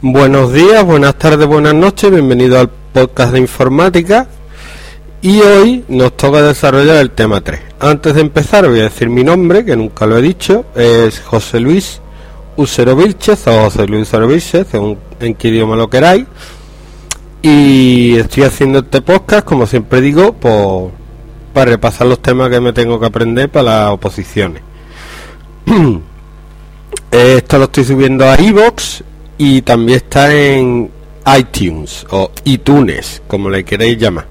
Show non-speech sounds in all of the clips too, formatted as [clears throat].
Buenos días, buenas tardes, buenas noches, bienvenido al podcast de informática y hoy nos toca desarrollar el tema 3. Antes de empezar voy a decir mi nombre, que nunca lo he dicho, es José Luis Usero Vilches o José Luis Usero Vilches, según en qué idioma lo queráis. Y estoy haciendo este podcast, como siempre digo, por, para repasar los temas que me tengo que aprender para las oposiciones. [clears throat] Esto lo estoy subiendo a iVoox y también está en iTunes o iTunes, como le queréis llamar.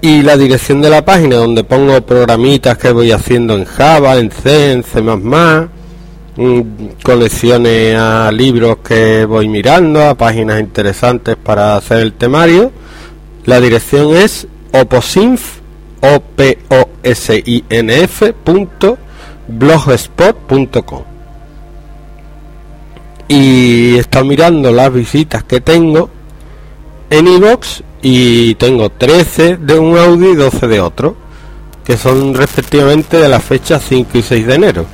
Y la dirección de la página donde pongo programitas que voy haciendo en Java, en C, en C++, colecciones a libros que voy mirando, a páginas interesantes para hacer el temario. La dirección es oposinf, o p o s i n f blogspot.com. Y estado mirando las visitas que tengo en iVoox y tengo 13 de un audio y 12 de otro, que son respectivamente de las fechas 5 y 6 de enero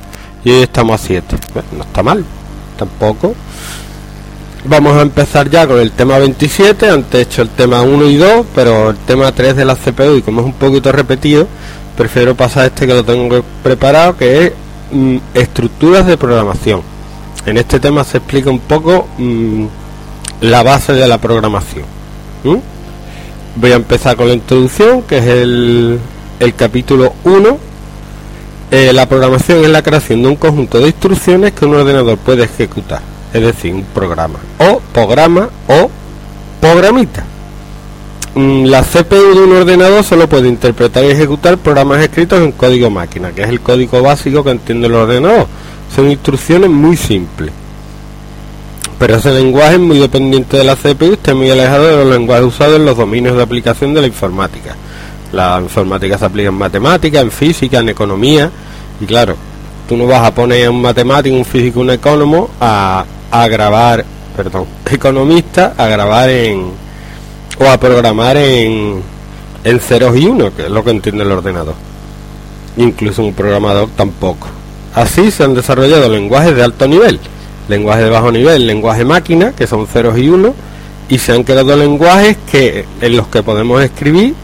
y hoy estamos a 7. no está mal, tampoco. Vamos a empezar ya con el tema 27. Antes he hecho el tema 1 y 2, pero el tema 3 de la CPU, y como es un poquito repetido, prefiero pasar este que lo tengo preparado, que es mm, estructuras de programación. En este tema se explica un poco mm, la base de la programación. Voy a empezar con la introducción, que es el, el capítulo 1 eh, la programación es la creación de un conjunto de instrucciones que un ordenador puede ejecutar, es decir, un programa, o programa o programita. Mm, la CPU de un ordenador solo puede interpretar y ejecutar programas escritos en código máquina, que es el código básico que entiende el ordenador. Son instrucciones muy simples. Pero ese lenguaje es muy dependiente de la CPU está muy alejado de los lenguajes usados en los dominios de aplicación de la informática la informática se aplica en matemática, en física, en economía. Y claro, tú no vas a poner a un matemático, un físico, un economo a, a grabar, perdón, [laughs] economista a grabar en o a programar en, en ceros y uno, que es lo que entiende el ordenador. Incluso un programador tampoco. Así se han desarrollado lenguajes de alto nivel, lenguajes de bajo nivel, lenguaje máquina, que son ceros y uno, y se han creado lenguajes que en los que podemos escribir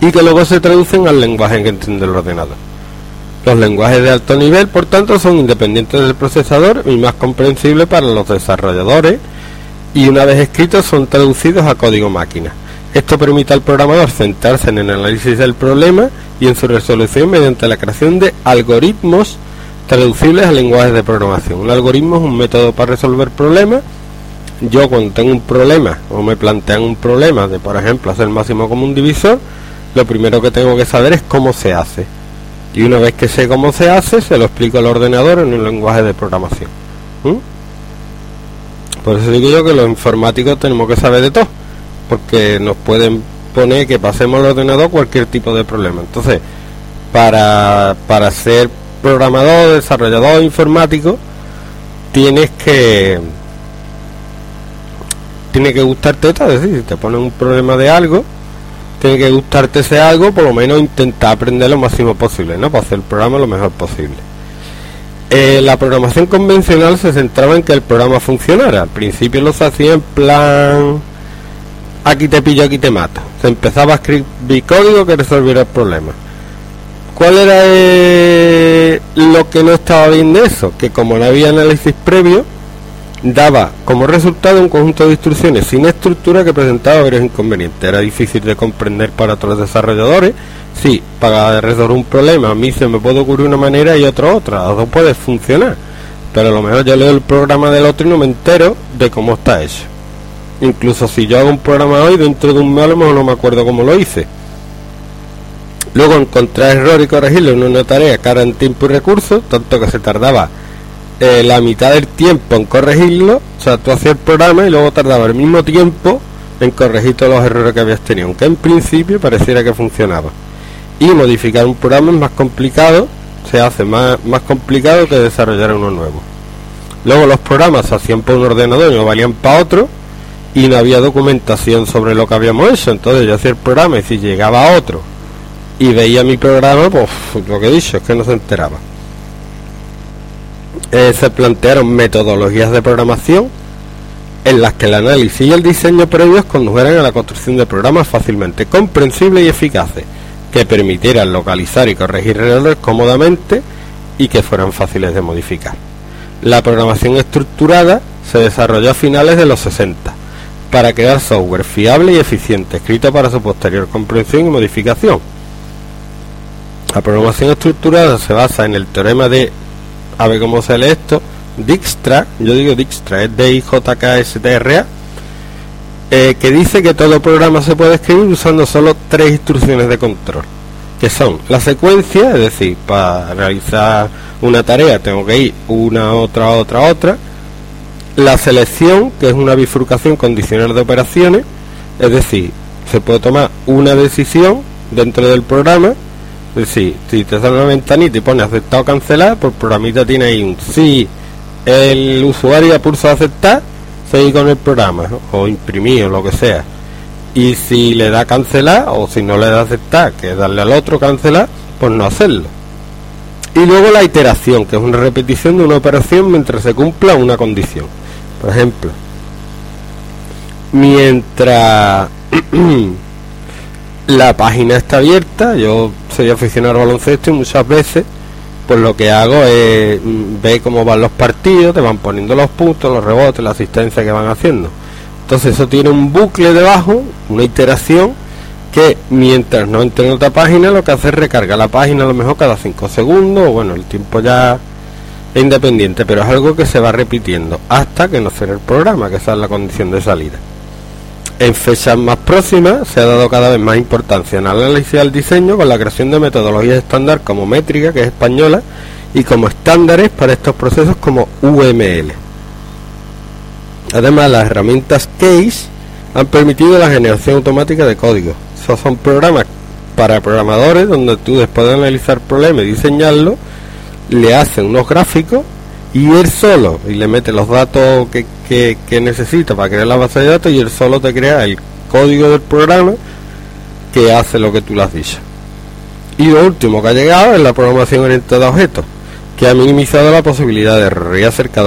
y que luego se traducen al lenguaje que entiende el ordenador. Los lenguajes de alto nivel, por tanto, son independientes del procesador y más comprensibles para los desarrolladores y una vez escritos son traducidos a código máquina. Esto permite al programador centrarse en el análisis del problema y en su resolución mediante la creación de algoritmos traducibles a lenguajes de programación. Un algoritmo es un método para resolver problemas. Yo cuando tengo un problema o me plantean un problema de, por ejemplo, hacer máximo común divisor, lo primero que tengo que saber es cómo se hace. Y una vez que sé cómo se hace, se lo explico al ordenador en un lenguaje de programación. Por eso digo yo que los informáticos tenemos que saber de todo, porque nos pueden poner que pasemos al ordenador cualquier tipo de problema. Entonces, para, para ser programador, desarrollador informático, tienes que tiene que gustarte todo, es decir, si te ponen un problema de algo, tiene que gustarte ese algo, por lo menos intentar aprender lo máximo posible, ¿no? Para hacer el programa lo mejor posible. Eh, la programación convencional se centraba en que el programa funcionara. Al principio lo se hacía en plan aquí te pillo, aquí te mato. Se empezaba a escribir código que resolviera el problema. ¿Cuál era eh, lo que no estaba bien de eso? Que como no había análisis previo, daba como resultado un conjunto de instrucciones sin estructura que presentaba varios inconvenientes. Era difícil de comprender para otros desarrolladores. Sí, para resolver un problema a mí se me puede ocurrir una manera y otra otra. Las dos puede funcionar. Pero a lo mejor yo leo el programa del otro y no me entero de cómo está hecho. Incluso si yo hago un programa hoy, dentro de un mes a lo mejor no me acuerdo cómo lo hice. Luego encontrar error y corregirlo en una tarea cara en tiempo y recursos, tanto que se tardaba eh, la mitad del tiempo en corregirlo, o sea, tú hacías el programa y luego tardaba el mismo tiempo en corregir todos los errores que habías tenido, aunque en principio pareciera que funcionaba. Y modificar un programa es más complicado, se hace más, más complicado que desarrollar uno nuevo. Luego los programas se hacían por un ordenador y no valían para otro, y no había documentación sobre lo que habíamos hecho. Entonces yo hacía el programa y si llegaba otro y veía mi programa, pues lo que he dicho es que no se enteraba. Eh, se plantearon metodologías de programación en las que el análisis y el diseño previos condujeran a la construcción de programas fácilmente comprensibles y eficaces, que permitieran localizar y corregir errores cómodamente y que fueran fáciles de modificar. La programación estructurada se desarrolló a finales de los 60 para crear software fiable y eficiente, escrito para su posterior comprensión y modificación. La programación estructurada se basa en el teorema de a ver cómo se lee esto, Dijkstra, yo digo Dijkstra, es D-I-J-K-S-T-R-A, eh, que dice que todo programa se puede escribir usando solo tres instrucciones de control, que son la secuencia, es decir, para realizar una tarea tengo que ir una, otra, otra, otra, la selección, que es una bifurcación condicional de operaciones, es decir, se puede tomar una decisión dentro del programa es decir, si te sale una ventanita y pone aceptar o cancelar, pues el programita tiene ahí un sí, el usuario pulsa aceptar, seguir con el programa, o imprimir o lo que sea. Y si le da cancelar, o si no le da aceptar, que darle al otro cancelar, pues no hacerlo. Y luego la iteración, que es una repetición de una operación mientras se cumpla una condición. Por ejemplo, mientras [clears throat] la página está abierta, yo soy aficionado al baloncesto y muchas veces pues lo que hago es mm, ver cómo van los partidos, te van poniendo los puntos, los rebotes, la asistencia que van haciendo. Entonces eso tiene un bucle debajo, una iteración que mientras no entre en otra página lo que hace es recargar la página a lo mejor cada 5 segundos, bueno, el tiempo ya es independiente, pero es algo que se va repitiendo hasta que no cierre el programa, que esa es la condición de salida. En fechas más próximas se ha dado cada vez más importancia en análisis al diseño con la creación de metodologías estándar como métrica, que es española, y como estándares para estos procesos como UML. Además, las herramientas CASE han permitido la generación automática de código. Esos son programas para programadores donde tú después de analizar el problema y diseñarlo, le hacen unos gráficos y él solo, y le mete los datos que, que, necesita para crear la base de datos y él solo te crea el código del programa que hace lo que tú le has dicho. Y lo último que ha llegado es la programación orientada a objetos, que ha minimizado la posibilidad de error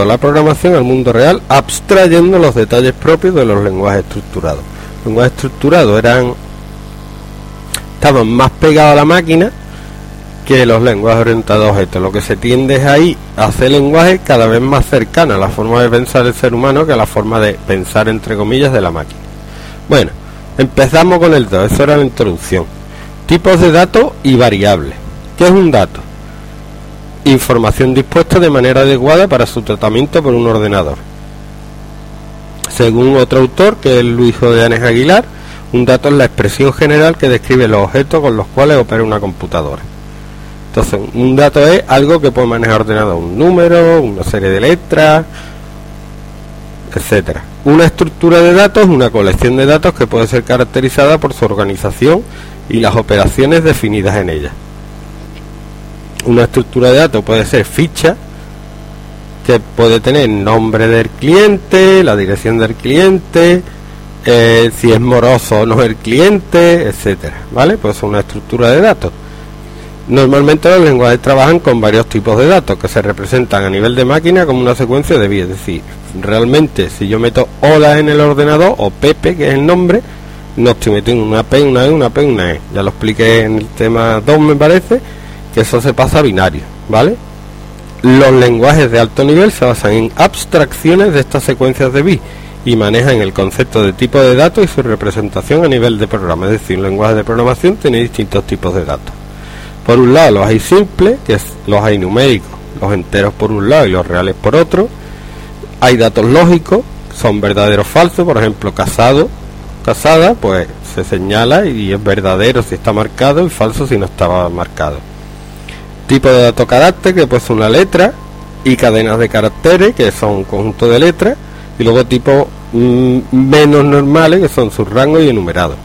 la programación al mundo real, abstrayendo los detalles propios de los lenguajes estructurados. Los lenguajes estructurados eran estaban más pegados a la máquina que los lenguajes orientados a objetos. Lo que se tiende es ahí a hacer lenguaje cada vez más cercano a la forma de pensar del ser humano que a la forma de pensar entre comillas de la máquina. Bueno, empezamos con el 2, eso era la introducción. Tipos de datos y variables. ¿Qué es un dato? Información dispuesta de manera adecuada para su tratamiento por un ordenador. Según otro autor, que es Luis Jodeanes Aguilar, un dato es la expresión general que describe los objetos con los cuales opera una computadora. Entonces, un dato es algo que puede manejar ordenado, un número, una serie de letras, etcétera. Una estructura de datos una colección de datos que puede ser caracterizada por su organización y las operaciones definidas en ella. Una estructura de datos puede ser ficha, que puede tener nombre del cliente, la dirección del cliente, eh, si es moroso o no el cliente, etcétera. ¿Vale? Pues es una estructura de datos. Normalmente los lenguajes trabajan con varios tipos de datos que se representan a nivel de máquina como una secuencia de bits. Es decir, realmente si yo meto hola en el ordenador o Pepe, que es el nombre, no estoy metiendo una P, una E, una P, una E. Ya lo expliqué en el tema 2 me parece, que eso se pasa binario, ¿vale? Los lenguajes de alto nivel se basan en abstracciones de estas secuencias de bits y manejan el concepto de tipo de datos y su representación a nivel de programa. Es decir, un lenguaje de programación tiene distintos tipos de datos. Por un lado los hay simples, que es los hay numéricos, los enteros por un lado y los reales por otro. Hay datos lógicos, son verdaderos falsos, por ejemplo, casado, casada, pues se señala y es verdadero si está marcado y falso si no estaba marcado. Tipo de dato carácter, que puede ser una letra, y cadenas de caracteres, que son un conjunto de letras, y luego tipos mm, menos normales, que son sus rangos y enumerados.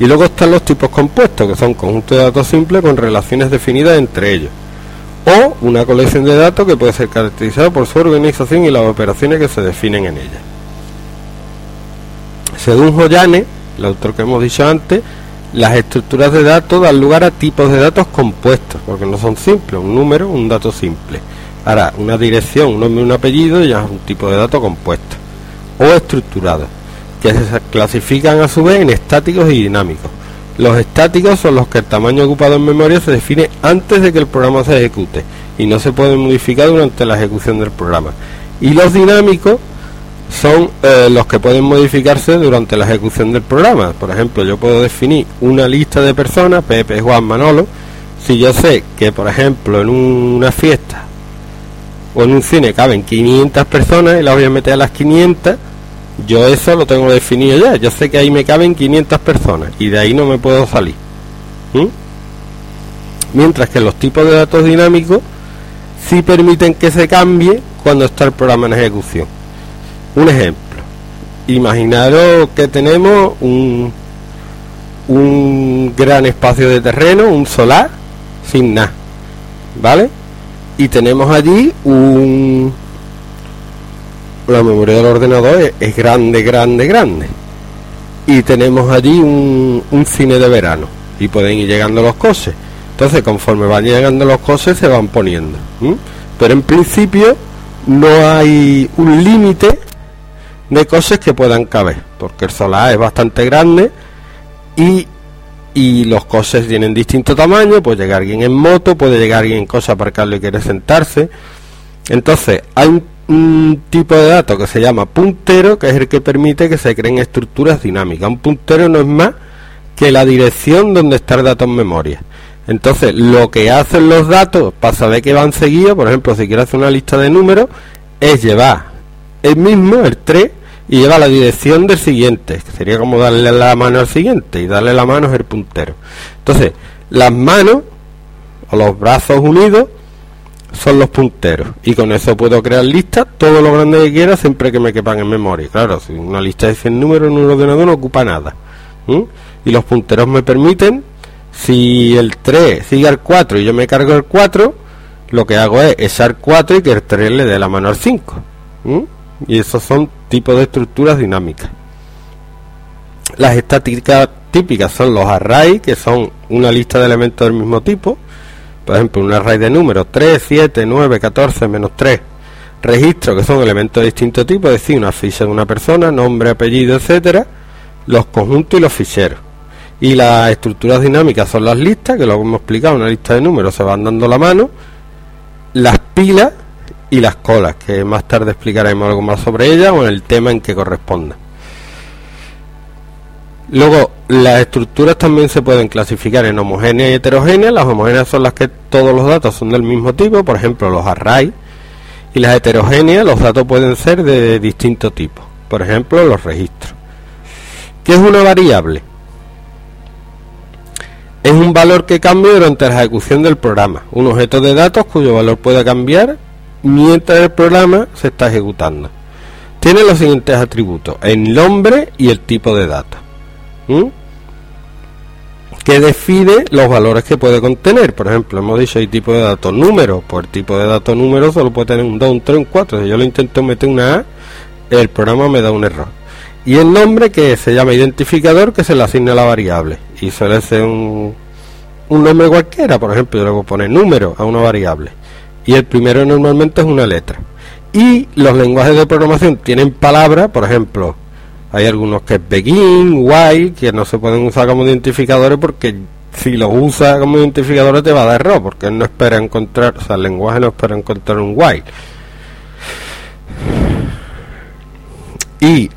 Y luego están los tipos compuestos, que son conjuntos de datos simples con relaciones definidas entre ellos. O una colección de datos que puede ser caracterizada por su organización y las operaciones que se definen en ella. Según Joyane, el autor que hemos dicho antes, las estructuras de datos dan lugar a tipos de datos compuestos, porque no son simples, un número, un dato simple. Ahora, una dirección, un nombre un apellido ya es un tipo de dato compuesto o estructurado, que se clasifican a su vez en estáticos y dinámicos. Los estáticos son los que el tamaño ocupado en memoria se define antes de que el programa se ejecute y no se pueden modificar durante la ejecución del programa. Y los dinámicos son eh, los que pueden modificarse durante la ejecución del programa. Por ejemplo, yo puedo definir una lista de personas, Pepe, Juan, Manolo, si yo sé que, por ejemplo, en una fiesta o en un cine caben 500 personas y las voy a meter a las 500, yo eso lo tengo definido ya. Yo sé que ahí me caben 500 personas y de ahí no me puedo salir. Mientras que los tipos de datos dinámicos sí permiten que se cambie cuando está el programa en ejecución. Un ejemplo. Imaginaros que tenemos un, un gran espacio de terreno, un solar, sin nada. ¿Vale? Y tenemos allí un... La memoria del ordenador es, grande, grande, grande. Y tenemos allí un, un, cine de verano. Y pueden ir llegando los coches. Entonces, conforme van llegando los coches, se van poniendo. Pero en principio no hay un límite de cosas que puedan caber, porque el solar es bastante grande y, y los coches tienen distinto tamaño, puede llegar alguien en moto, puede llegar alguien en cosa aparcarlo y quiere sentarse. Entonces, hay un, un, tipo de dato que se llama puntero, que es el que permite que se creen estructuras dinámicas. Un puntero no es más que la dirección donde está el dato en memoria. Entonces, lo que hacen los datos para saber que van seguidos, por ejemplo, si quiero hacer una lista de números, es llevar el mismo, el 3, y lleva la dirección del siguiente, que sería como darle la mano al siguiente, y darle la mano es el puntero. Entonces, las manos o los brazos unidos son los punteros, y con eso puedo crear listas, todo lo grande que quiera, siempre que me quepan en memoria. Claro, si una lista de 100 números en un ordenador no ocupa nada. Y los punteros me permiten, si el 3 sigue al 4 y yo me cargo el 4, lo que hago es echar 4 y que el 3 le dé la mano al 5 y esos son tipos de estructuras dinámicas. Las estáticas típicas son los arrays, que son una lista de elementos del mismo tipo. Por ejemplo, un array de números 3, 7, 9, 14, menos 3. Registros, que son elementos de distinto tipo, es decir, una ficha de una persona, nombre, apellido, etcétera. Los conjuntos y los ficheros. Y las estructuras dinámicas son las listas, que lo hemos explicado, una lista de números se van dando la mano. Las pilas, y las colas, que más tarde explicaremos algo más sobre ellas o en el tema en que corresponda. Luego, las estructuras también se pueden clasificar en homogéneas y heterogéneas. Las homogéneas son las que todos los datos son del mismo tipo, por ejemplo, los arrays. Y las heterogéneas, los datos pueden ser de distinto tipo, por ejemplo, los registros. ¿Qué es una variable? Es un valor que cambia durante la ejecución del programa, un objeto de datos cuyo valor puede cambiar mientras el programa se está ejecutando. Tiene los siguientes atributos, el nombre y el tipo de datos. Que define los valores que puede contener. Por ejemplo, hemos dicho el tipo de datos número, pues el tipo de datos número solo puede tener un 2, un 3, un 4. Si yo lo intento meter una A, el programa me da un error. Y el nombre que se llama identificador que se le asigna a la variable. Y suele ser un, un nombre cualquiera, por ejemplo, yo le puedo poner número a una variable y el primero normalmente es una letra. Y los lenguajes de programación tienen palabras, por ejemplo, hay algunos que es begin, while, que no se pueden usar como identificadores porque si los usa como identificadores te va a dar error, porque no espera encontrar, o sea, el lenguaje no espera encontrar un while. Y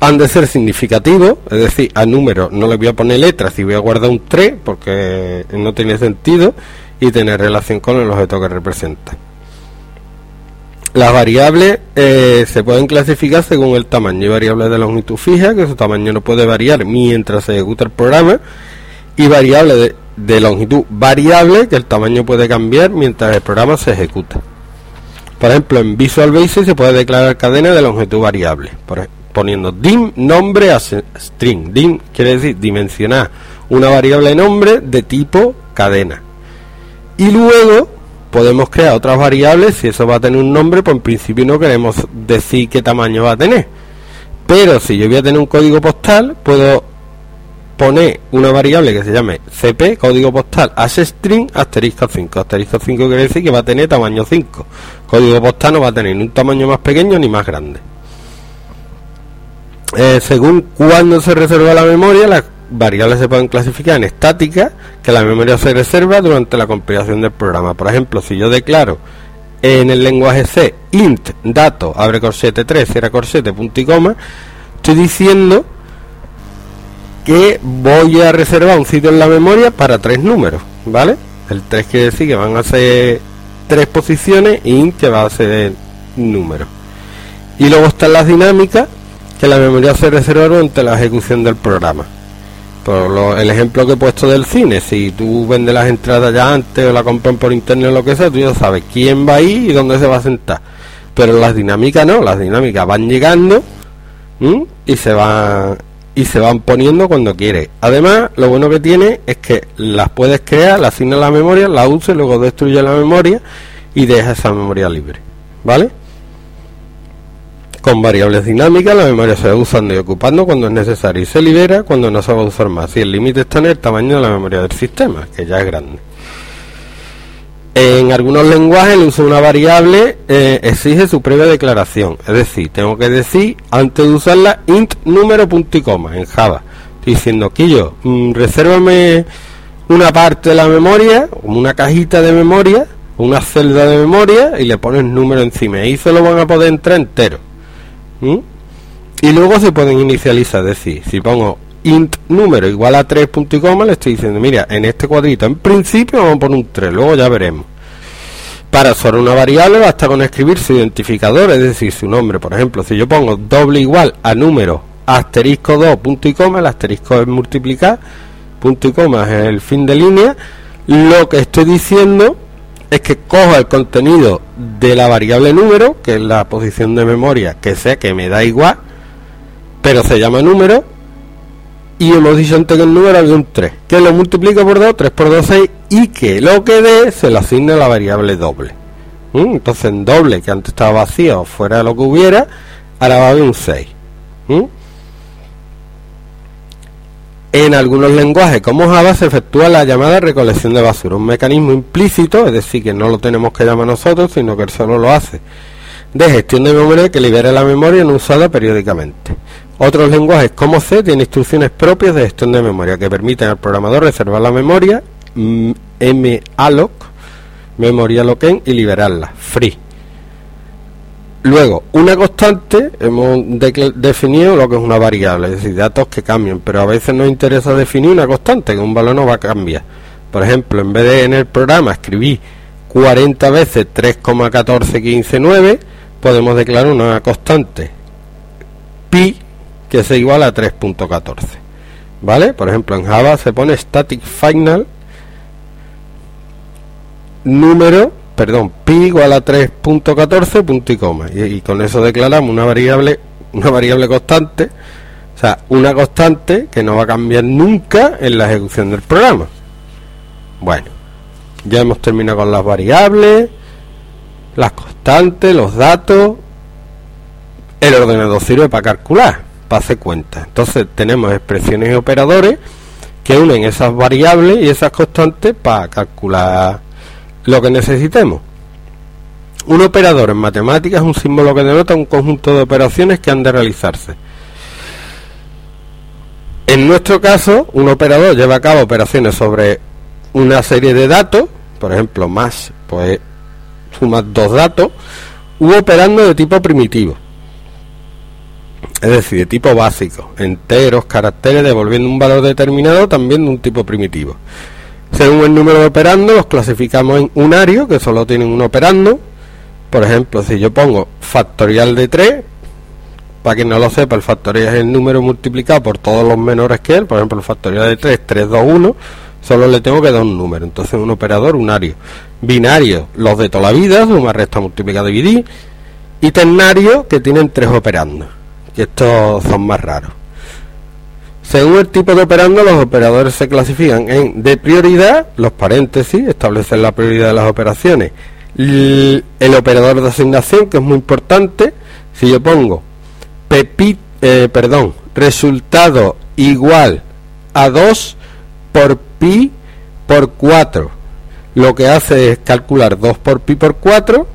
han de ser significativos, es decir, a número no le voy a poner letras y voy a guardar un 3 porque no tiene sentido y tener relación con el objeto que representa. Las variables eh, se pueden clasificar según el tamaño. Hay variables de longitud fija, que su tamaño no puede variar mientras se ejecuta el programa, y variables de, longitud variable, que el tamaño puede cambiar mientras el programa se ejecuta. Por ejemplo, en Visual Basic se puede declarar cadena de longitud variable, poniendo dim nombre a string. Dim quiere decir dimensionar una variable nombre de tipo cadena. Y luego podemos crear otras variables, si eso va a tener un nombre, pues en principio no queremos decir qué tamaño va a tener. Pero si yo voy a tener un código postal, puedo poner una variable que se llame cp, código postal, string, asterisco 5. Asterisco 5 quiere decir que va a tener tamaño 5. Código postal no va a tener ni un tamaño más pequeño ni más grande. Eh, según cuándo se reserva la memoria, las variables se pueden clasificar en estática que la memoria se reserva durante la compilación del programa. Por ejemplo, si yo declaro en el lenguaje C int dato abre corsete 3 cierra corsete punto y coma, estoy diciendo que voy a reservar un sitio en la memoria para tres números, ¿vale? El 3 quiere decir que van a ser tres posiciones y int que va a ser número. Y luego están las dinámicas que la memoria se reserva durante la ejecución del programa. Por el ejemplo que he puesto del cine, si tú vendes las entradas ya antes o la compran por internet o lo que sea, tú ya sabes quién va ahí y dónde se va a sentar. Pero las dinámicas no, las dinámicas van llegando y se van y se van poniendo cuando quieres. Además, lo bueno que tiene es que las puedes crear, las asignas a la memoria, las uses, luego destruye la memoria y deja esa memoria libre. ¿Vale? Con variables dinámicas, la memoria se va usando y ocupando cuando es necesario y se libera cuando no se va a usar más. Y el límite está en el tamaño de la memoria del sistema, que ya es grande. En algunos lenguajes el uso de una variable eh, exige su previa declaración, es decir, tengo que decir antes de usarla int número punto y coma en Java. Diciendo que yo mm, resérvame una parte de la memoria, una cajita de memoria, una celda de memoria y le pones número encima y se lo van a poder entrar entero. ¿Mm? Y luego se pueden inicializar, es decir, si pongo int número igual a 3 punto y coma, le estoy diciendo, mira, en este cuadrito en principio vamos a poner un 3, luego ya veremos. Para usar una variable basta con escribir su identificador, es decir, su nombre. Por ejemplo, si yo pongo doble igual a número asterisco 2 punto y coma, el asterisco es multiplicar, punto y coma es el fin de línea, lo que estoy diciendo es que cojo el contenido de la variable número, que es la posición de memoria, que sé que me da igual, pero se llama número, y hemos dicho antes que el número había un 3, que lo multiplico por 2, 3 por 2, 6, y que lo que dé se lo asigna a la variable doble. ¿Mm? Entonces en doble, que antes estaba vacío, fuera de lo que hubiera, ahora va a haber un 6. En algunos lenguajes como Java se efectúa la llamada recolección de basura, un mecanismo implícito, es decir, que no lo tenemos que llamar nosotros, sino que él solo lo hace, de gestión de memoria que libera la memoria no usada periódicamente. Otros lenguajes como C tienen instrucciones propias de gestión de memoria que permiten al programador reservar la memoria, malloc, memoria loquen y liberarla, free. Luego, una constante, hemos definido lo que es una variable, es decir, datos que cambian, pero a veces nos interesa definir una constante, que un valor no va a cambiar. Por ejemplo, en vez de en el programa escribir 40 veces 3,14159, podemos declarar una constante pi que sea igual a 3.14. ¿Vale? Por ejemplo, en Java se pone static final número perdón, pi igual a 3.14 punto y coma. Y, con eso declaramos una variable, una variable constante, o sea, una constante que no va a cambiar nunca en la ejecución del programa. Bueno, ya hemos terminado con las variables, las constantes, los datos. El ordenador sirve para calcular, para hacer cuentas. Entonces tenemos expresiones y operadores que unen esas variables y esas constantes para calcular lo que necesitemos. Un operador en matemáticas es un símbolo que denota un conjunto de operaciones que han de realizarse. En nuestro caso, un operador lleva a cabo operaciones sobre una serie de datos, por ejemplo, más, pues suma dos datos, u operando de tipo primitivo, es decir, de tipo básico, enteros, caracteres, devolviendo un valor determinado también de un tipo primitivo. Según el número de operando, los clasificamos en unario, que solo tienen un operando. Por ejemplo, si yo pongo factorial de 3, para quien no lo sepa, el factorial es el número multiplicado por todos los menores que él. Por ejemplo, el factorial de 3, 3, 2, 1. Solo le tengo que dar un número. Entonces un operador unario. Binario, los de toda la vida, suma, resta, multiplicar, dividir. Y ternario, que tienen tres operandos. Que estos son más raros. Según el tipo de operando, los operadores se clasifican en de prioridad, los paréntesis, establecen la prioridad de las operaciones. El, operador de asignación, que es muy importante, si yo pongo pepi, eh, perdón, resultado igual a 2 por pi por 4, lo que hace es calcular 2 por pi por 4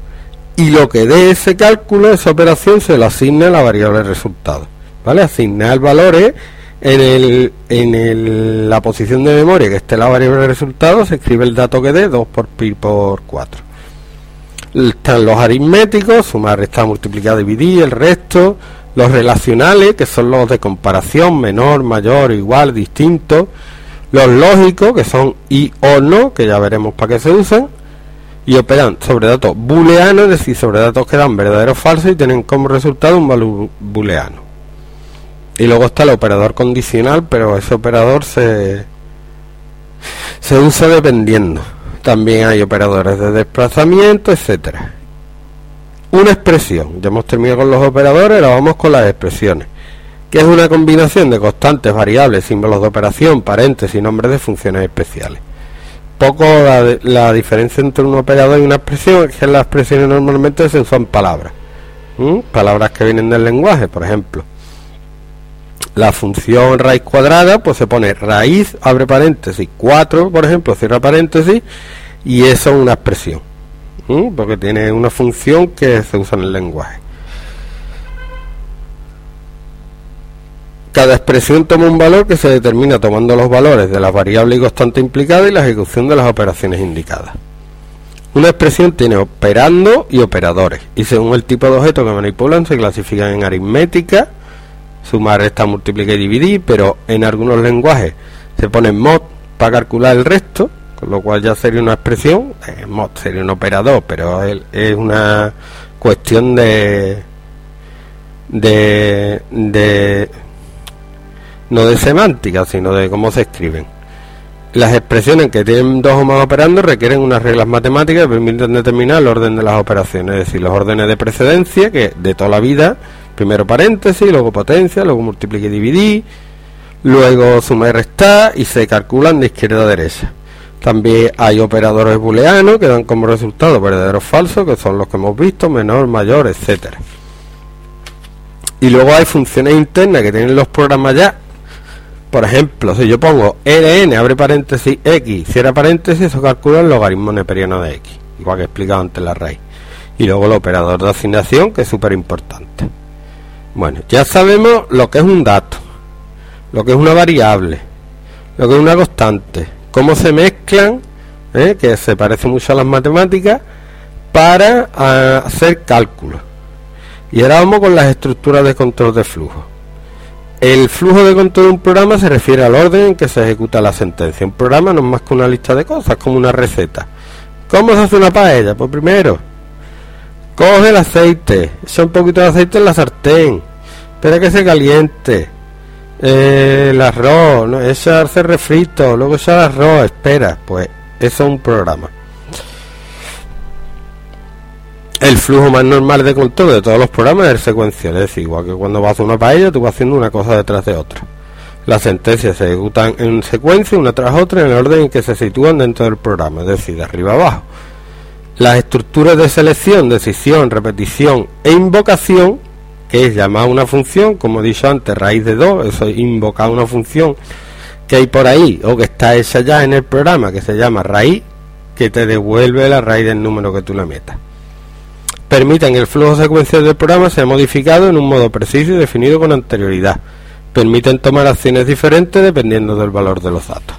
y lo que dé ese cálculo, esa operación, se lo asigna a la variable resultado. ¿Vale? Asignar valores en, el, en el, la posición de memoria que esté la variable resultado se escribe el dato que dé 2 por pi por 4 están los aritméticos sumar restar multiplicar dividir el resto. Los relacionales que son los de comparación menor mayor igual distinto. Los lógicos que son y o no que ya veremos para qué se usan. Y operan sobre datos booleanos es decir sobre datos que dan verdadero o falso y tienen como resultado un valor booleano y luego está el operador condicional, pero ese operador se, se usa dependiendo. También hay operadores de desplazamiento, etcétera. Una expresión. Ya hemos terminado con los operadores, ahora vamos con las expresiones. Que es una combinación de constantes, variables, símbolos de operación, paréntesis y nombres de funciones especiales. Poco la, diferencia entre un operador y una expresión es que las expresiones normalmente se usan palabras. Palabras que vienen del lenguaje, por ejemplo la función raíz cuadrada, pues se pone raíz, abre paréntesis, 4, por ejemplo, cierra paréntesis, y eso es una expresión, porque tiene una función que se usa en el lenguaje. Cada expresión toma un valor que se determina tomando los valores de las variables y constantes implicadas y la ejecución de las operaciones indicadas. Una expresión tiene operando y operadores, y según el tipo de objeto que manipulan se clasifican en aritmética, sumar, esta multiplicar y dividir, pero en algunos lenguajes se pone mod para calcular el resto, con lo cual ya sería una expresión, eh, mod sería un operador, pero es una cuestión de, de, de no de semántica, sino de cómo se escriben. Las expresiones que tienen dos o más operandos requieren unas reglas matemáticas que permiten determinar el orden de las operaciones, es decir, los órdenes de precedencia que de toda la vida Primero paréntesis, luego potencia, luego multiplique y dividir, luego suma y restar y se calculan de izquierda a derecha. También hay operadores booleanos que dan como resultado verdaderos falsos, que son los que hemos visto, menor, mayor, etcétera. Y luego hay funciones internas que tienen los programas ya. Por ejemplo, si yo pongo ln, abre paréntesis, x, cierra paréntesis, eso calcula el logaritmo neperiano de x, igual que he explicado antes la raíz. Y luego el operador de asignación, que es súper importante. Bueno, ya sabemos lo que es un dato, lo que es una variable, lo que es una constante, cómo se mezclan, ¿eh? que se parece mucho a las matemáticas, para ah, hacer cálculos. Y ahora vamos con las estructuras de control de flujo. El flujo de control de un programa se refiere al orden en que se ejecuta la sentencia. Un programa no es más que una lista de cosas, como una receta. ¿Cómo se hace una paella? Pues primero, coge el aceite, echa un poquito de aceite en la sartén, espera que se caliente eh, el arroz, ¿no? echarse refrito, luego echar arroz, espera, pues eso es un programa. El flujo más normal de control de todos los programas es el secuencial, es igual que cuando vas a una paella, tú vas haciendo una cosa detrás de otra. Las sentencias se ejecutan en secuencia, una tras otra, en el orden en que se sitúan dentro del programa, es decir, de arriba abajo. Las estructuras de selección, decisión, repetición e invocación que es llamar una función, como he dicho antes, raíz de 2, eso es invocar una función que hay por ahí o que está esa ya en el programa que se llama raíz, que te devuelve la raíz del número que tú le metas. Permiten que el flujo secuencial del programa sea modificado en un modo preciso y definido con anterioridad. Permiten tomar acciones diferentes dependiendo del valor de los datos.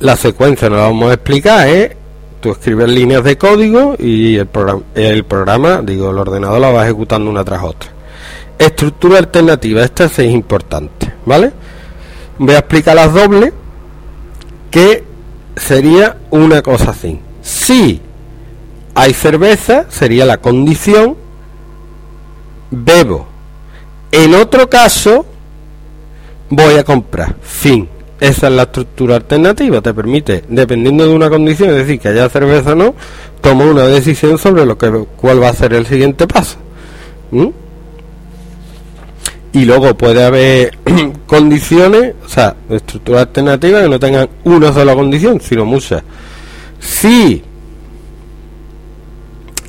La secuencia no la vamos a explicar, ¿eh? Tú escribes líneas de código y el programa, el programa, digo, el ordenador la va ejecutando una tras otra. Estructura alternativa, esta es importante, ¿vale? Voy a explicar las dobles, que sería una cosa así. Si hay cerveza, sería la condición, bebo. En otro caso, voy a comprar. Fin. Esa es la estructura alternativa, te permite, dependiendo de una condición, es decir, que haya cerveza o no, tomar una decisión sobre lo que cuál va a ser el siguiente paso. Y luego puede haber [clears throat] condiciones, o sea, estructuras alternativas que no tengan una sola condición, sino muchas. Si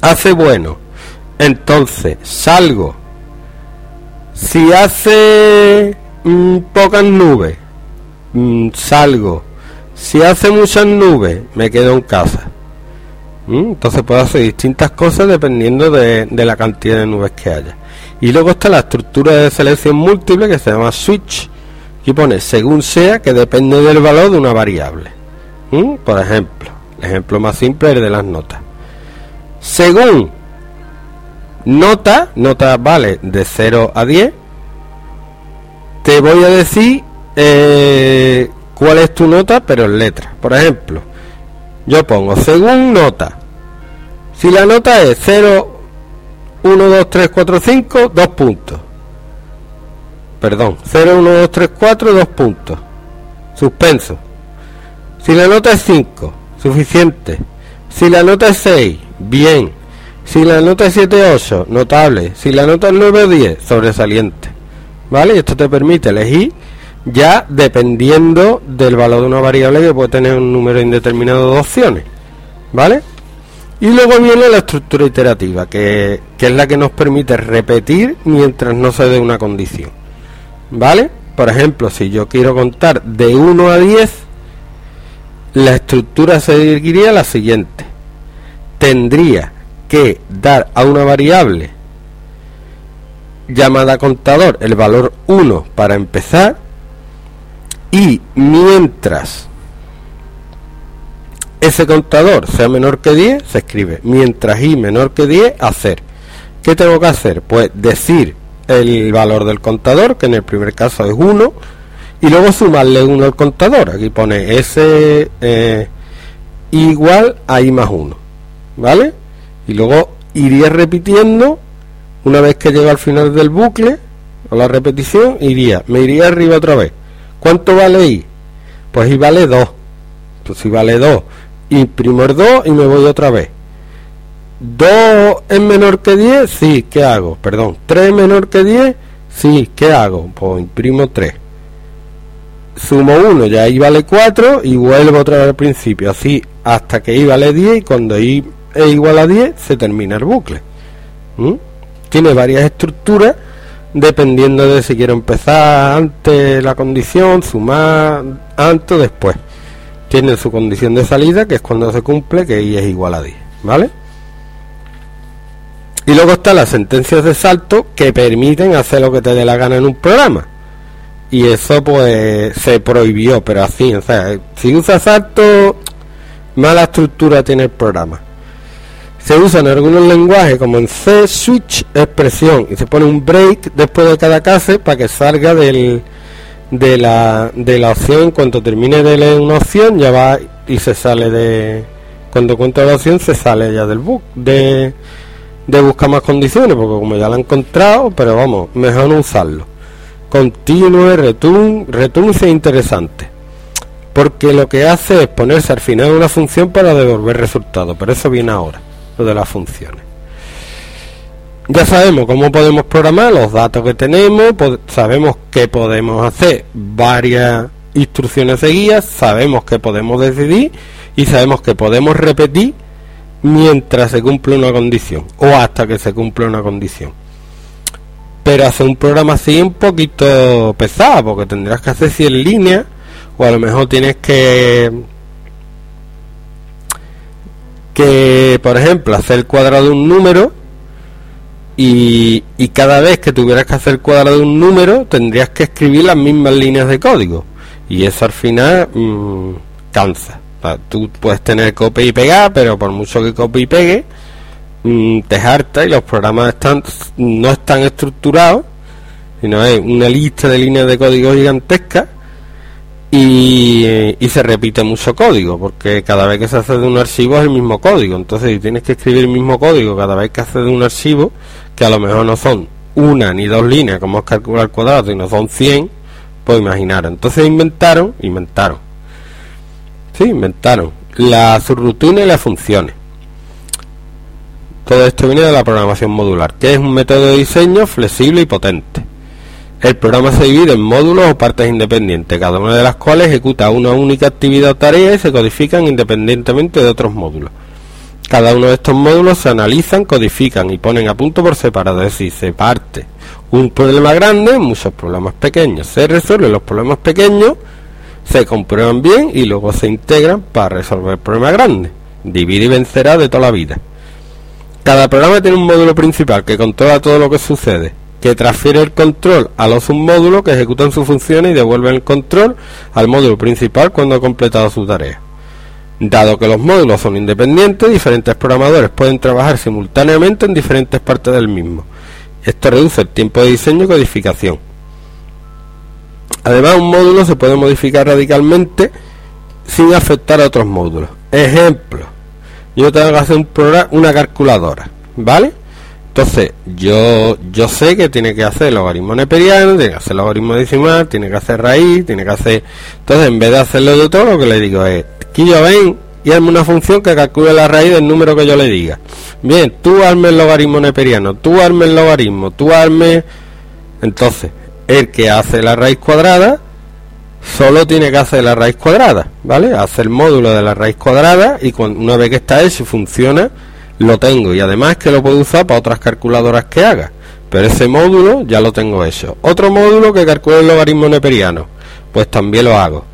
hace bueno, entonces salgo. Si hace mm, pocas nubes, mm, salgo. Si hace muchas nubes, me quedo en casa. Mm, entonces puedo hacer distintas cosas dependiendo de, de, la cantidad de nubes que haya. Y luego está la estructura de selección múltiple que se llama switch, y pone según sea que depende del valor de una variable. Por ejemplo, el ejemplo más simple es el de las notas. Según nota, nota vale de 0 a 10, te voy a decir eh, cuál es tu nota, pero en letra. Por ejemplo, yo pongo según nota. Si la nota es 0, 1, 2, 3, 4, 5, 2 puntos. Perdón, 0, 1, 2, 3, 4, 2 puntos. Suspenso. Si la nota es 5, suficiente. Si la nota es 6, bien. Si la nota es 7, 8, notable. Si la nota es 9 10, sobresaliente. ¿Vale? Esto te permite elegir ya dependiendo del valor de una variable que puede tener un número indeterminado de opciones. ¿Vale? Y luego viene la estructura iterativa, que, que es la que nos permite repetir mientras no se dé una condición. ¿Vale? Por ejemplo, si yo quiero contar de 1 a 10, la estructura seguiría la siguiente. Tendría que dar a una variable llamada contador el valor 1 para empezar y mientras ese contador sea menor que 10 se escribe mientras i menor que 10 hacer ¿qué tengo que hacer? pues decir el valor del contador que en el primer caso es 1 y luego sumarle 1 al contador aquí pone s eh, igual a i más 1 ¿vale? y luego iría repitiendo una vez que llega al final del bucle o la repetición iría me iría arriba otra vez ¿cuánto vale i? pues i vale 2 pues si vale 2 imprimo el 2 y me voy otra vez 2 es menor que 10 sí, ¿qué hago? perdón 3 es menor que 10 sí, ¿qué hago? pues imprimo 3 sumo 1 ya i vale 4 y vuelvo otra vez al principio así hasta que i vale 10 y cuando i es igual a 10, se termina el bucle. ¿Mm? Tiene varias estructuras dependiendo de si quiero empezar antes la condición, sumar antes o después. Tiene su condición de salida, que es cuando se cumple, que y es igual a 10. ¿Vale? Y luego están las sentencias de salto que permiten hacer lo que te dé la gana en un programa. Y eso pues se prohibió, pero así, o sea, si usas salto, mala estructura tiene el programa se usa en algunos lenguajes como en C, switch, expresión, y se pone un break después de cada case para que salga del, de, la, de la opción, en cuanto termine de leer una opción, ya va y se sale de... Cuando cuenta la opción se sale ya del book, de, de buscar más condiciones, porque como ya la he encontrado, pero vamos, mejor no usarlo. Continue, return, return es interesante porque lo que hace es ponerse al final de una función para devolver resultados, pero eso viene ahora de las funciones. Ya sabemos cómo podemos programar los datos que tenemos, sabemos que podemos hacer varias instrucciones seguidas, sabemos que podemos decidir y sabemos que podemos repetir mientras se cumple una condición o hasta que se cumple una condición. Pero hacer un programa así un poquito pesado porque tendrás que hacer 100 líneas o a lo mejor tienes que que, por ejemplo, hacer el cuadrado de un número y, cada vez que tuvieras que hacer el cuadrado de un número tendrías que escribir las mismas líneas de código y eso al final mm, cansa. tú puedes tener copia y pegar, pero por mucho que copie y pegue, mm, te harta y los programas están no están estructurados, sino es una lista de líneas de código gigantesca y, se repite mucho código, porque cada vez que se hace de un archivo es el mismo código. Entonces, si tienes que escribir el mismo código cada vez que haces de un archivo, que a lo mejor no son una ni dos líneas, como es calcular cuadrado, y no son 100, Pues imaginaros. Entonces inventaron, inventaron. Sí, inventaron la subrutina y las funciones. Todo esto viene de la programación modular, que es un método de diseño flexible y potente. El programa se divide en módulos o partes independientes, cada una de las cuales ejecuta una única actividad o tarea y se codifican independientemente de otros módulos. Cada uno de estos módulos se analizan, codifican y ponen a punto por separado, es decir, se parte un problema grande, muchos problemas pequeños. Se resuelven los problemas pequeños, se comprueban bien y luego se integran para resolver el problema grande. Divide y vencerá de toda la vida. Cada programa tiene un módulo principal que controla todo lo que sucede, que transfiere el control a los submódulos que ejecutan sus funciones y devuelven el control al módulo principal cuando ha completado su tarea. Dado que los módulos son independientes, diferentes programadores pueden trabajar simultáneamente en diferentes partes del mismo. Esto reduce el tiempo de diseño y codificación. Además, un módulo se puede modificar radicalmente sin afectar a otros módulos. Ejemplo, yo tengo que hacer un programa, una calculadora, ¿vale? Entonces, yo, yo sé que tiene que hacer logaritmo neperiano, tiene que hacer logaritmo decimal, tiene que hacer raíz, tiene que hacer... Entonces, en vez de hacerlo de todo, lo que le digo es, yo ven y hazme una función que calcule la raíz del número que yo le diga. Bien, tú arme el logaritmo neperiano, tú arme el logaritmo, tú arme... Entonces, el que hace la raíz cuadrada solo tiene que hacer la raíz cuadrada, ¿vale? Hace el módulo de la raíz cuadrada y cuando, una vez que está hecho funciona, lo tengo. Y además que lo puedo usar para otras calculadoras que haga. Pero ese módulo ya lo tengo hecho. Otro módulo que calcule el logaritmo neperiano, pues también lo hago.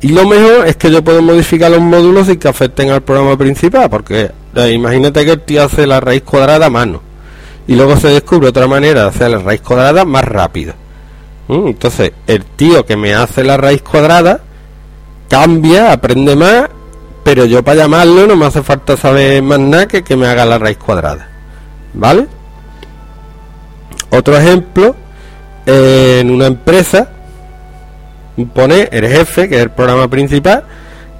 Y lo mejor es que yo puedo modificar los módulos sin que afecten al programa principal, porque eh, imagínate que el tío hace la raíz cuadrada a mano y luego se descubre otra manera de hacer la raíz cuadrada más rápido. Mm, entonces, el tío que me hace la raíz cuadrada cambia, aprende más, pero yo para llamarlo no me hace falta saber más nada que que me haga la raíz cuadrada. ¿Vale? Otro ejemplo, en una empresa, pone el jefe, que es el programa principal,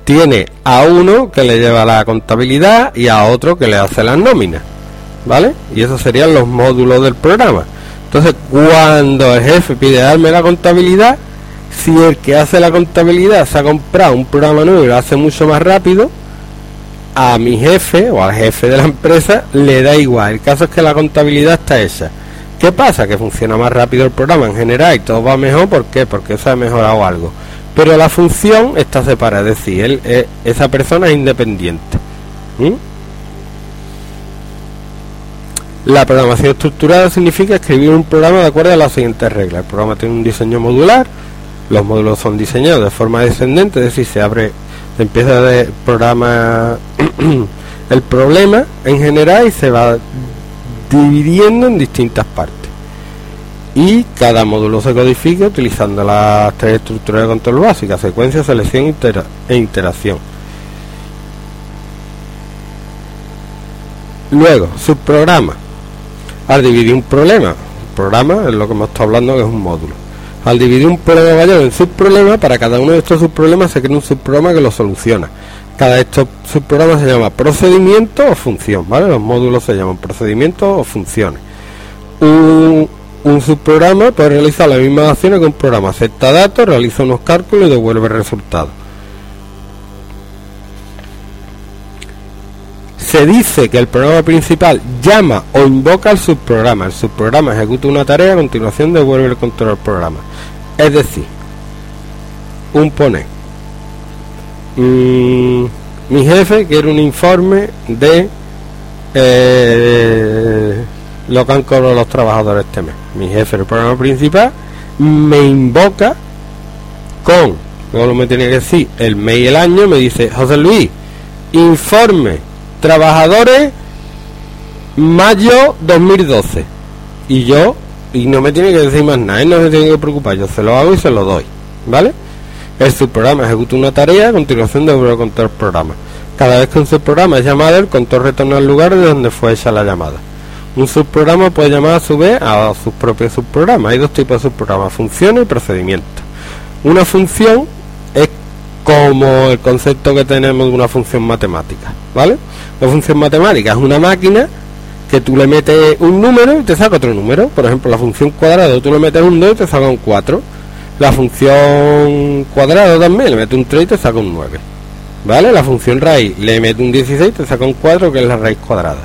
tiene a uno que le lleva la contabilidad y a otro que le hace las nóminas. ¿Vale? Y esos serían los módulos del programa. Entonces, cuando el jefe pide darme la contabilidad, si el que hace la contabilidad se ha comprado un programa nuevo y lo hace mucho más rápido, a mi jefe o al jefe de la empresa le da igual. El caso es que la contabilidad está hecha. ¿Qué pasa? Que funciona más rápido el programa en general y todo va mejor. ¿Por qué? Porque se ha mejorado algo. Pero la función está separada, es decir, él, eh, esa persona es independiente. La programación estructurada significa escribir un programa de acuerdo a las siguientes reglas. El programa tiene un diseño modular, los módulos son diseñados de forma descendente, es decir, se abre, se empieza de programa [clears throat] el problema en general y se va dividiendo en distintas partes. Y cada módulo se codifica utilizando las tres estructuras de control básicas, secuencia, selección e interacción. Luego, subprograma. Al dividir un problema, programa es lo que hemos estado hablando que es un módulo. Al dividir un problema mayor en subproblema para cada uno de estos subproblemas se crea un subprograma que lo soluciona. Cada de estos subprogramas se llama procedimiento o función, ¿vale? Los módulos se llaman procedimientos o funciones. Un, subprograma puede realizar las mismas acciones que un programa. Acepta datos, realiza unos cálculos y devuelve resultados. Se dice que el programa principal llama o invoca al subprograma. El subprograma ejecuta una tarea, a continuación devuelve el control al programa. Es decir, un poner Mm, mi jefe quiere un informe de eh, lo que han cobrado los trabajadores este mes. Mi jefe el programa principal me invoca con, no me tiene que decir, el mes y el año, me dice, José Luis, informe, trabajadores, mayo 2012. Y yo, y no me tiene que decir más nada, no se tiene que preocupar, yo se lo hago y se lo doy, ¿vale? El subprograma ejecuta una tarea a continuación de a contar el programa. Cada vez que un subprograma es llamado, el control retorna al lugar de donde fue hecha la llamada. Un subprograma puede llamar a su vez a sus propios subprogramas. Hay dos tipos de subprogramas, funciones y procedimientos. Una función es como el concepto que tenemos de una función matemática, ¿vale? Una función matemática es una máquina que tú le metes un número y te saca otro número. Por ejemplo, la función cuadrada, tú le metes un 2 y te saca un 4 La función cuadrado también, le meto un 3 y te saca un 9. ¿Vale? La función raíz, le meto un 16 y te saca un 4 que es la raíz cuadrada.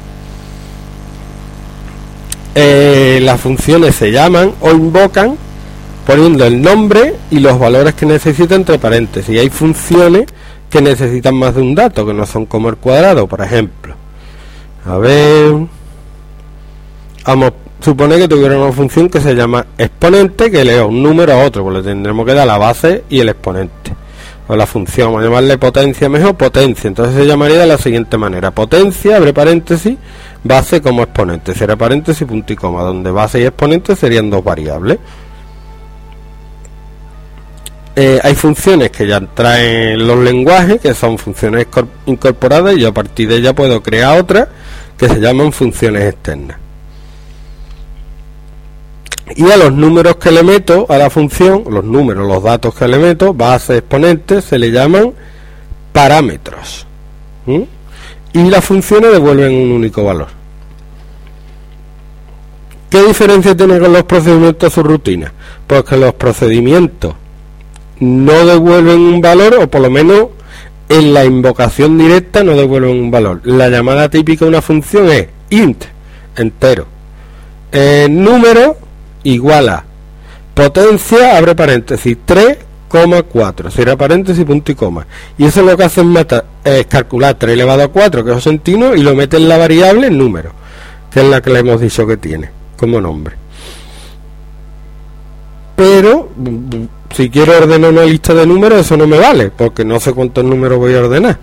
Eh, las funciones se llaman o invocan poniendo el nombre y los valores que necesita entre paréntesis. Y hay funciones que necesitan más de un dato, que no son como el cuadrado, por ejemplo. A ver. Vamos, supone que tuviera una función que se llama exponente, que leo un número a otro, pues le tendremos que dar la base y el exponente. O la función, vamos a llamarle potencia mejor, potencia. Entonces se llamaría de la siguiente manera. Potencia, abre paréntesis, base como exponente. Será paréntesis, punto y coma, donde base y exponente serían dos variables. Eh, hay funciones que ya traen los lenguajes, que son funciones incorporadas, y yo a partir de ella puedo crear otras que se llaman funciones externas. Y a los números que le meto a la función, los números, los datos que le meto, base, exponentes, se le llaman parámetros. Y las funciones devuelven un único valor. ¿Qué diferencia tiene con los procedimientos subrutina? Pues que los procedimientos no devuelven un valor o por lo menos en la invocación directa no devuelven un valor. La llamada típica de una función es int, entero. El número igual a potencia, abre paréntesis, 3,4, cierra paréntesis, punto y coma. Y eso lo que hace es, calcular 3 elevado a 4, que es centino, y lo mete en la variable número, que es la que le hemos dicho que tiene como nombre. Pero si quiero ordenar una lista de números, eso no me vale, porque no sé cuántos números voy a ordenar.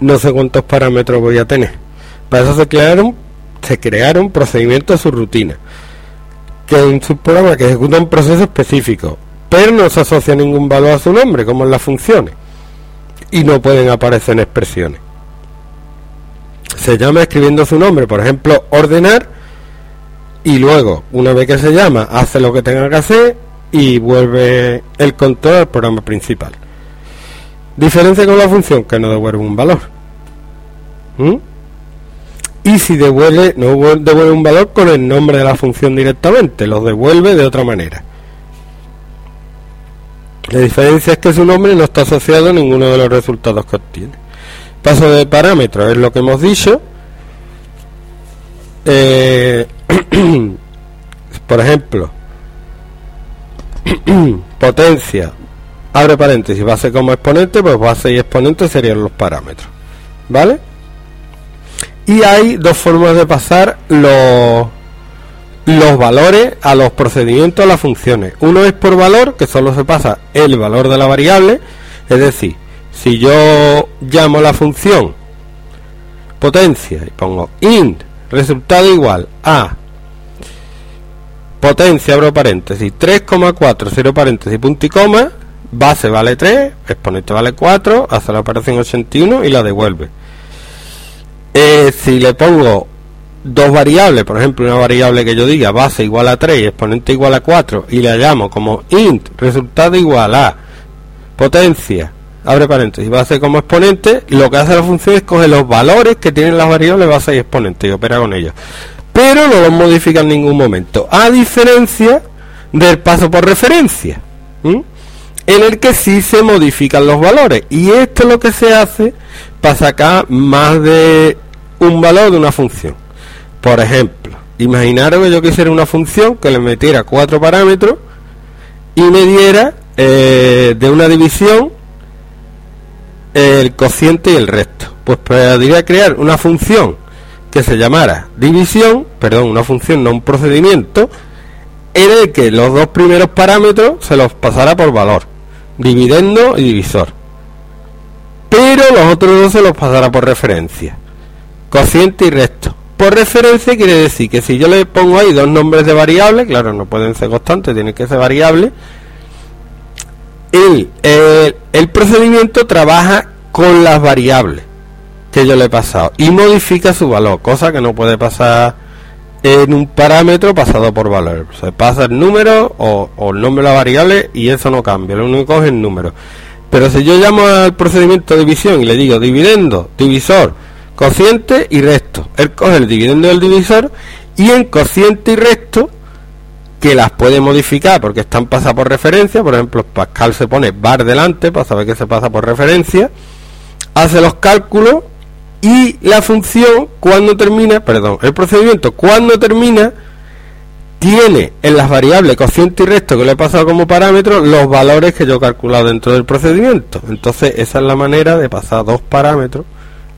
No sé cuántos parámetros voy a tener. Para eso se crearon, se crearon procedimientos su rutina, que en su programa que ejecutan un proceso específico, pero no se asocia ningún valor a su nombre, como en las funciones, y no pueden aparecer en expresiones. Se llama escribiendo su nombre, por ejemplo, ordenar, y luego, una vez que se llama, hace lo que tenga que hacer y vuelve el control al programa principal. Diferencia con la función que no devuelve un valor. ¿Mm? Y si devuelve, no devuelve un valor con el nombre de la función directamente, lo devuelve de otra manera. La diferencia es que su nombre no está asociado a ninguno de los resultados que obtiene. Paso de parámetros es lo que hemos dicho. Eh, [clears throat] por ejemplo, [clears throat] potencia, abre paréntesis, base como exponente, pues base y exponente serían los parámetros. ¿Vale? Y hay dos formas de pasar los, los valores a los procedimientos, a las funciones. Uno es por valor, que solo se pasa el valor de la variable, es decir, si yo llamo la función potencia y pongo int resultado igual a potencia, abro paréntesis, 3,4, cero paréntesis, punto y coma, base vale 3, exponente vale 4, hace la operación 81 y la devuelve. Eh, si le pongo dos variables, por ejemplo, una variable que yo diga base igual a 3 y exponente igual a 4 y la llamo como int, resultado igual a potencia, abre paréntesis, base como exponente, lo que hace la función es coger los valores que tienen las variables base y exponente y opera con ellos. Pero no los modifica en ningún momento, a diferencia del paso por referencia, en el que sí se modifican los valores. Y esto es lo que se hace para sacar más de un valor de una función. Por ejemplo, imaginaros que yo quisiera una función que le metiera cuatro parámetros y me diera eh, de una división el cociente y el resto. Pues podría crear una función que se llamara división, perdón, una función, no un procedimiento, en el que los dos primeros parámetros se los pasara por valor, dividendo y divisor. Pero los otros dos se los pasara por referencia, cociente y resto. Por referencia quiere decir que si yo le pongo ahí dos nombres de variables, claro, no pueden ser constantes, tienen que ser variables, el, el procedimiento trabaja con las variables que yo le he pasado y modifica su valor, cosa que no puede pasar en un parámetro pasado por valor. Se pasa el número o, el nombre de la variable y eso no cambia, lo único es el número. Pero si yo llamo al procedimiento de división y le digo dividendo, divisor, cociente y resto, él coge el dividendo del divisor y en cociente y resto que las puede modificar porque están pasadas por referencia, por ejemplo, Pascal se pone bar delante para saber que se pasa por referencia, hace los cálculos y la función cuando termina, perdón, el procedimiento cuando termina tiene en las variables cociente y resto que le he pasado como parámetro los valores que yo he calculado dentro del procedimiento. Entonces esa es la manera de pasar dos parámetros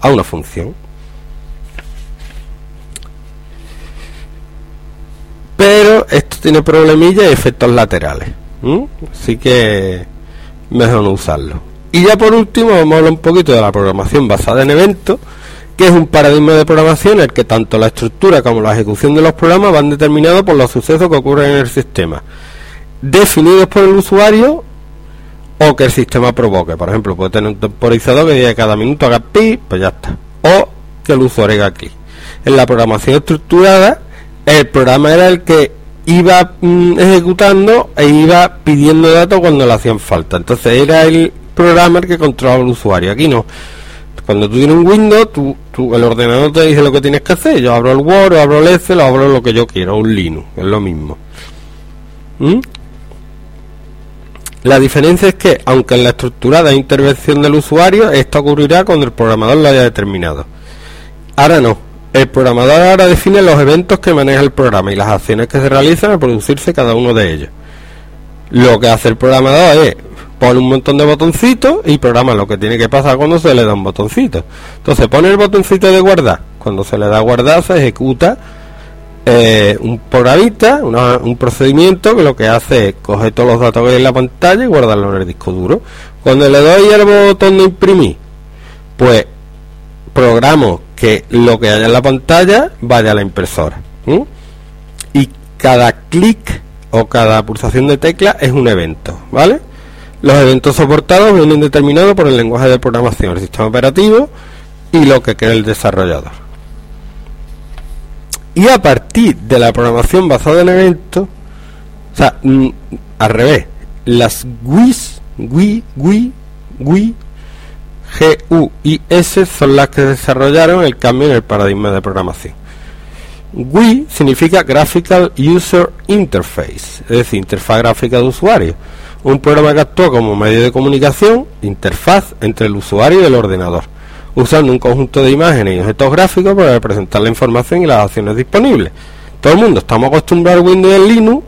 a una función. Pero esto tiene problemillas y efectos laterales. Así que mejor no usarlo. Y ya por último vamos a hablar un poquito de la programación basada en eventos, que es un paradigma de programación en el que tanto la estructura como la ejecución de los programas van determinados por los sucesos que ocurren en el sistema, definidos por el usuario o que el sistema provoque. Por ejemplo, puede tener un temporizador que diga cada minuto haga pi, pues ya está. O que el usuario haga clic. En la programación estructurada, el programa era el que iba mm, ejecutando e iba pidiendo datos cuando le hacían falta. Entonces era el programa el que controlaba al usuario. Aquí no. Cuando tú tienes un Windows, tú, el ordenador te dice lo que tienes que hacer. Yo abro el Word, abro el Excel, abro lo que yo quiero, un Linux, es lo mismo. ¿Mm? La diferencia es que, aunque en la estructurada intervención del usuario, esto ocurrirá cuando el programador lo haya determinado. Ahora no. El programador ahora define los eventos que maneja el programa y las acciones que se realizan al producirse cada uno de ellos. Lo que hace el programador es pone un montón de botoncitos y programa lo que tiene que pasar cuando se le da un botoncito. Entonces pone el botoncito de guardar. Cuando se le da guardar se ejecuta eh, un programita, un procedimiento que lo que hace es coger todos los datos que hay en la pantalla y guardarlo en el disco duro. Cuando le doy el botón de imprimir, pues programo que lo que haya en la pantalla vaya a la impresora. Y cada clic o cada pulsación de tecla es un evento, ¿vale? Los eventos soportados vienen determinados por el lenguaje de programación, el sistema operativo y lo que quiere el desarrollador. Y a partir de la programación basada en eventos, o sea, mm, al revés, las GUIs, GUI, GUI, GUI, G, U y S son las que desarrollaron el cambio en el paradigma de programación. GUI significa Graphical User Interface, es decir, interfaz gráfica de usuario. Un programa que actúa como medio de comunicación, interfaz entre el usuario y el ordenador usando un conjunto de imágenes y objetos gráficos para representar la información y las acciones disponibles. Todo el mundo estamos acostumbrados al Windows y al Linux,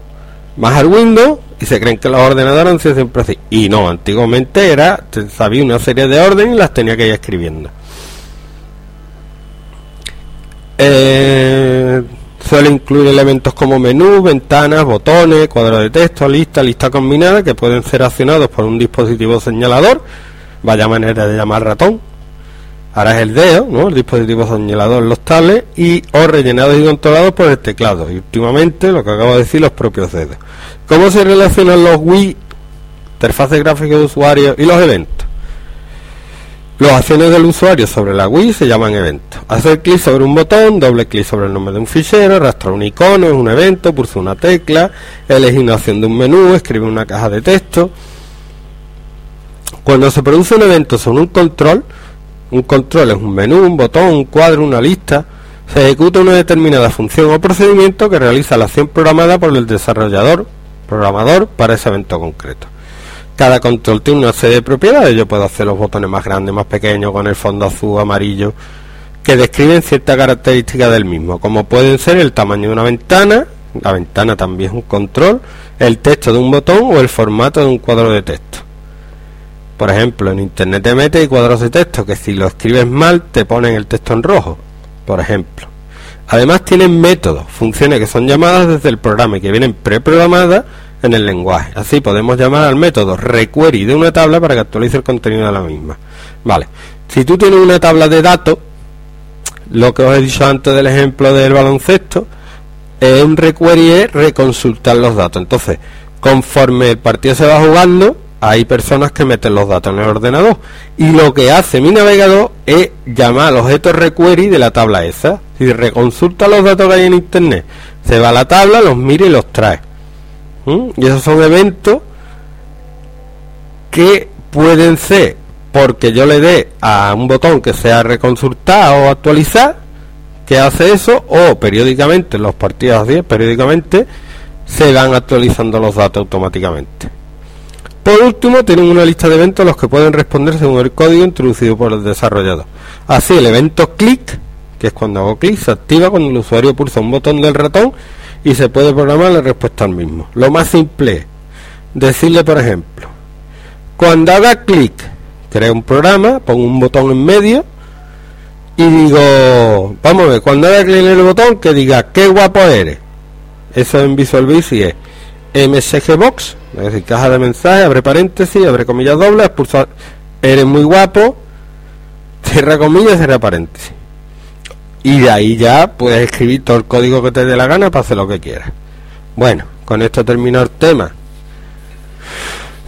más al Windows, y se creen que los ordenadores han sido siempre así. Y no, antiguamente era, sabía una serie de órdenes y las tenía que ir escribiendo. Eh, suele incluir elementos como menú, ventanas, botones, cuadros de texto, lista, lista combinada que pueden ser accionados por un dispositivo señalador, vaya manera de llamar ratón, Ahora es el dedo, ¿no? el dispositivo señalador los tablets y o rellenados y controlados por el teclado. Y últimamente, lo que acabo de decir, los propios dedos. ¿Cómo se relacionan los Wii, interfaces gráficas de usuario y los eventos? Las acciones del usuario sobre la Wii se llaman eventos. Hacer clic sobre un botón, doble clic sobre el nombre de un fichero, arrastrar un icono es un evento, pulsar una tecla, elegir una opción de un menú, escribir una caja de texto. Cuando se produce un evento sobre un control, un control es un menú, un botón, un cuadro, una lista. Se ejecuta una determinada función o procedimiento que realiza la acción programada por el desarrollador, programador, para ese evento concreto. Cada control tiene una serie de propiedades. Yo puedo hacer los botones más grandes, más pequeños, con el fondo azul, amarillo, que describen ciertas características del mismo, como pueden ser el tamaño de una ventana, la ventana también es un control, el texto de un botón o el formato de un cuadro de texto. Por ejemplo, en internet te metes cuadros de texto que si lo escribes mal te ponen el texto en rojo, por ejemplo. Además tienen métodos, funciones que son llamadas desde el programa y que vienen preprogramadas en el lenguaje. Así podemos llamar al método requery de una tabla para que actualice el contenido de la misma. Vale, si tú tienes una tabla de datos, lo que os he dicho antes del ejemplo del baloncesto, es un requery es reconsultar los datos. Entonces, conforme el partido se va jugando, hay personas que meten los datos en el ordenador y lo que hace mi navegador es llamar al objeto requery de la tabla esa si reconsulta los datos que hay en internet se va a la tabla los mira y los trae ¿Mm? y esos son eventos que pueden ser porque yo le dé a un botón que sea reconsultar o actualizar que hace eso o periódicamente los partidos 10 periódicamente se van actualizando los datos automáticamente. Por último, tienen una lista de eventos los que pueden responder según el código introducido por el desarrollador. Así, el evento click, que es cuando hago clic, se activa cuando el usuario pulsa un botón del ratón y se puede programar la respuesta al mismo. Lo más simple es decirle, por ejemplo, cuando haga clic, crea un programa, pongo un botón en medio y digo, vamos a ver, cuando haga clic en el botón, que diga, qué guapo eres. Eso en Visual Basic es MSG Box, es decir, caja de mensaje, abre paréntesis, abre comillas dobles, expulsar, eres muy guapo, cierra comillas, cierra paréntesis. Y de ahí ya puedes escribir todo el código que te dé la gana para hacer lo que quieras. Bueno, con esto termino el tema.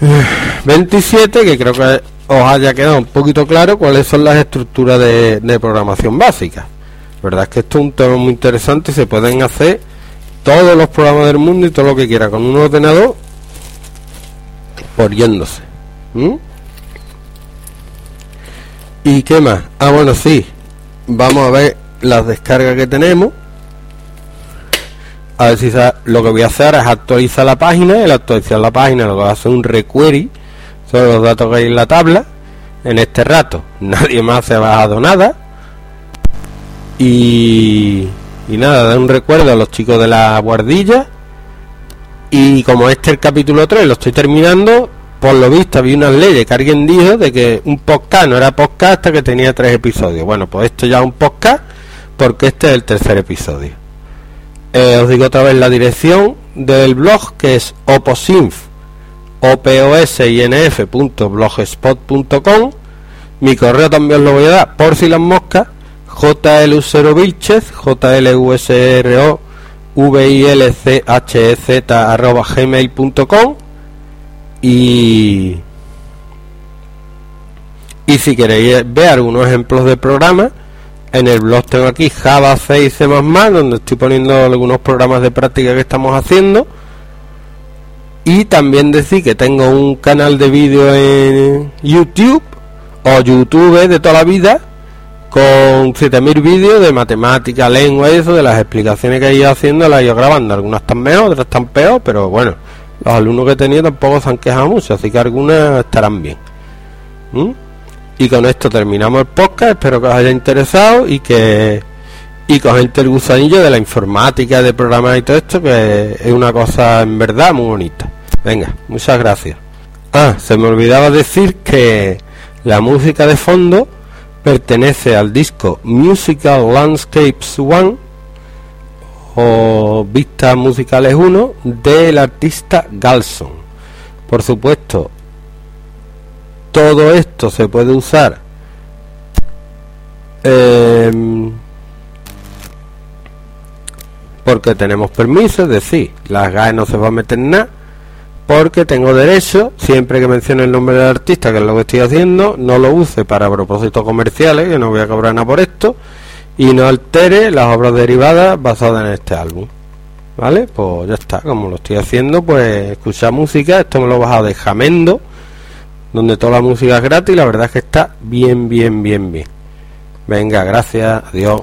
[sighs] 27, que creo que os haya quedado un poquito claro cuáles son las estructuras de, programación básicas. verdad es que esto es un tema muy interesante se pueden hacer todos los programas del mundo y todo lo que quiera con un ordenador por yéndose. ¿Y qué más? Ah, bueno, sí. Vamos a ver las descargas que tenemos. A ver si lo que voy a hacer es actualizar la página. El actualizar la página lo que va a hacer un requery sobre los datos que hay en la tabla. En este rato [laughs] nadie más se ha bajado nada. Y, y nada, da un recuerdo a los chicos de la guardilla. Y como este es el capítulo 3, lo estoy terminando, por lo visto había unas leyes que alguien dijo de que un podcast no era podcast hasta que tenía tres episodios. Bueno, pues esto ya es un podcast porque este es el tercer episodio. Eh, os digo otra vez la dirección del blog que es oposinf oposinf.blogspot.com mi correo también lo voy a dar por si las moscas jlusero vilchez jlusro vilchz arroba gmail.com y y si queréis ver algunos ejemplos de programas en el blog tengo aquí Java 6 C++, donde estoy poniendo algunos programas de práctica que estamos haciendo. Y también decir que tengo un canal de vídeo en YouTube o YouTube de toda la vida con 7000 vídeos de matemática, lengua y eso, de las explicaciones que he ido haciendo, las he grabando. Algunas están mejor, otras están peor, pero bueno, los alumnos que he tenido tampoco se han quejado mucho, así que algunas estarán bien. ¿Mm? Y con esto terminamos el podcast. Espero que os haya interesado y que y cogente el gusanillo de la informática, de programas y todo esto, que es una cosa en verdad muy bonita. Venga, muchas gracias. Ah, se me olvidaba decir que la música de fondo pertenece al disco Musical Landscapes One o Vistas Musicales 1 del artista Galson. Por supuesto, todo esto se puede usar em, porque tenemos permiso, es decir, las GAE no se va a meter nada porque tengo derecho, siempre que mencione el nombre del artista, que es lo que estoy haciendo, no lo use para propósitos comerciales, que no voy a cobrar nada por esto, y no altere las obras derivadas basadas en este álbum. ¿Vale? Pues ya está, como lo estoy haciendo, pues escucha música, esto me lo he bajado de Jamendo, donde toda la música es gratis la verdad es que está bien, bien, bien, bien. Venga, gracias, adiós.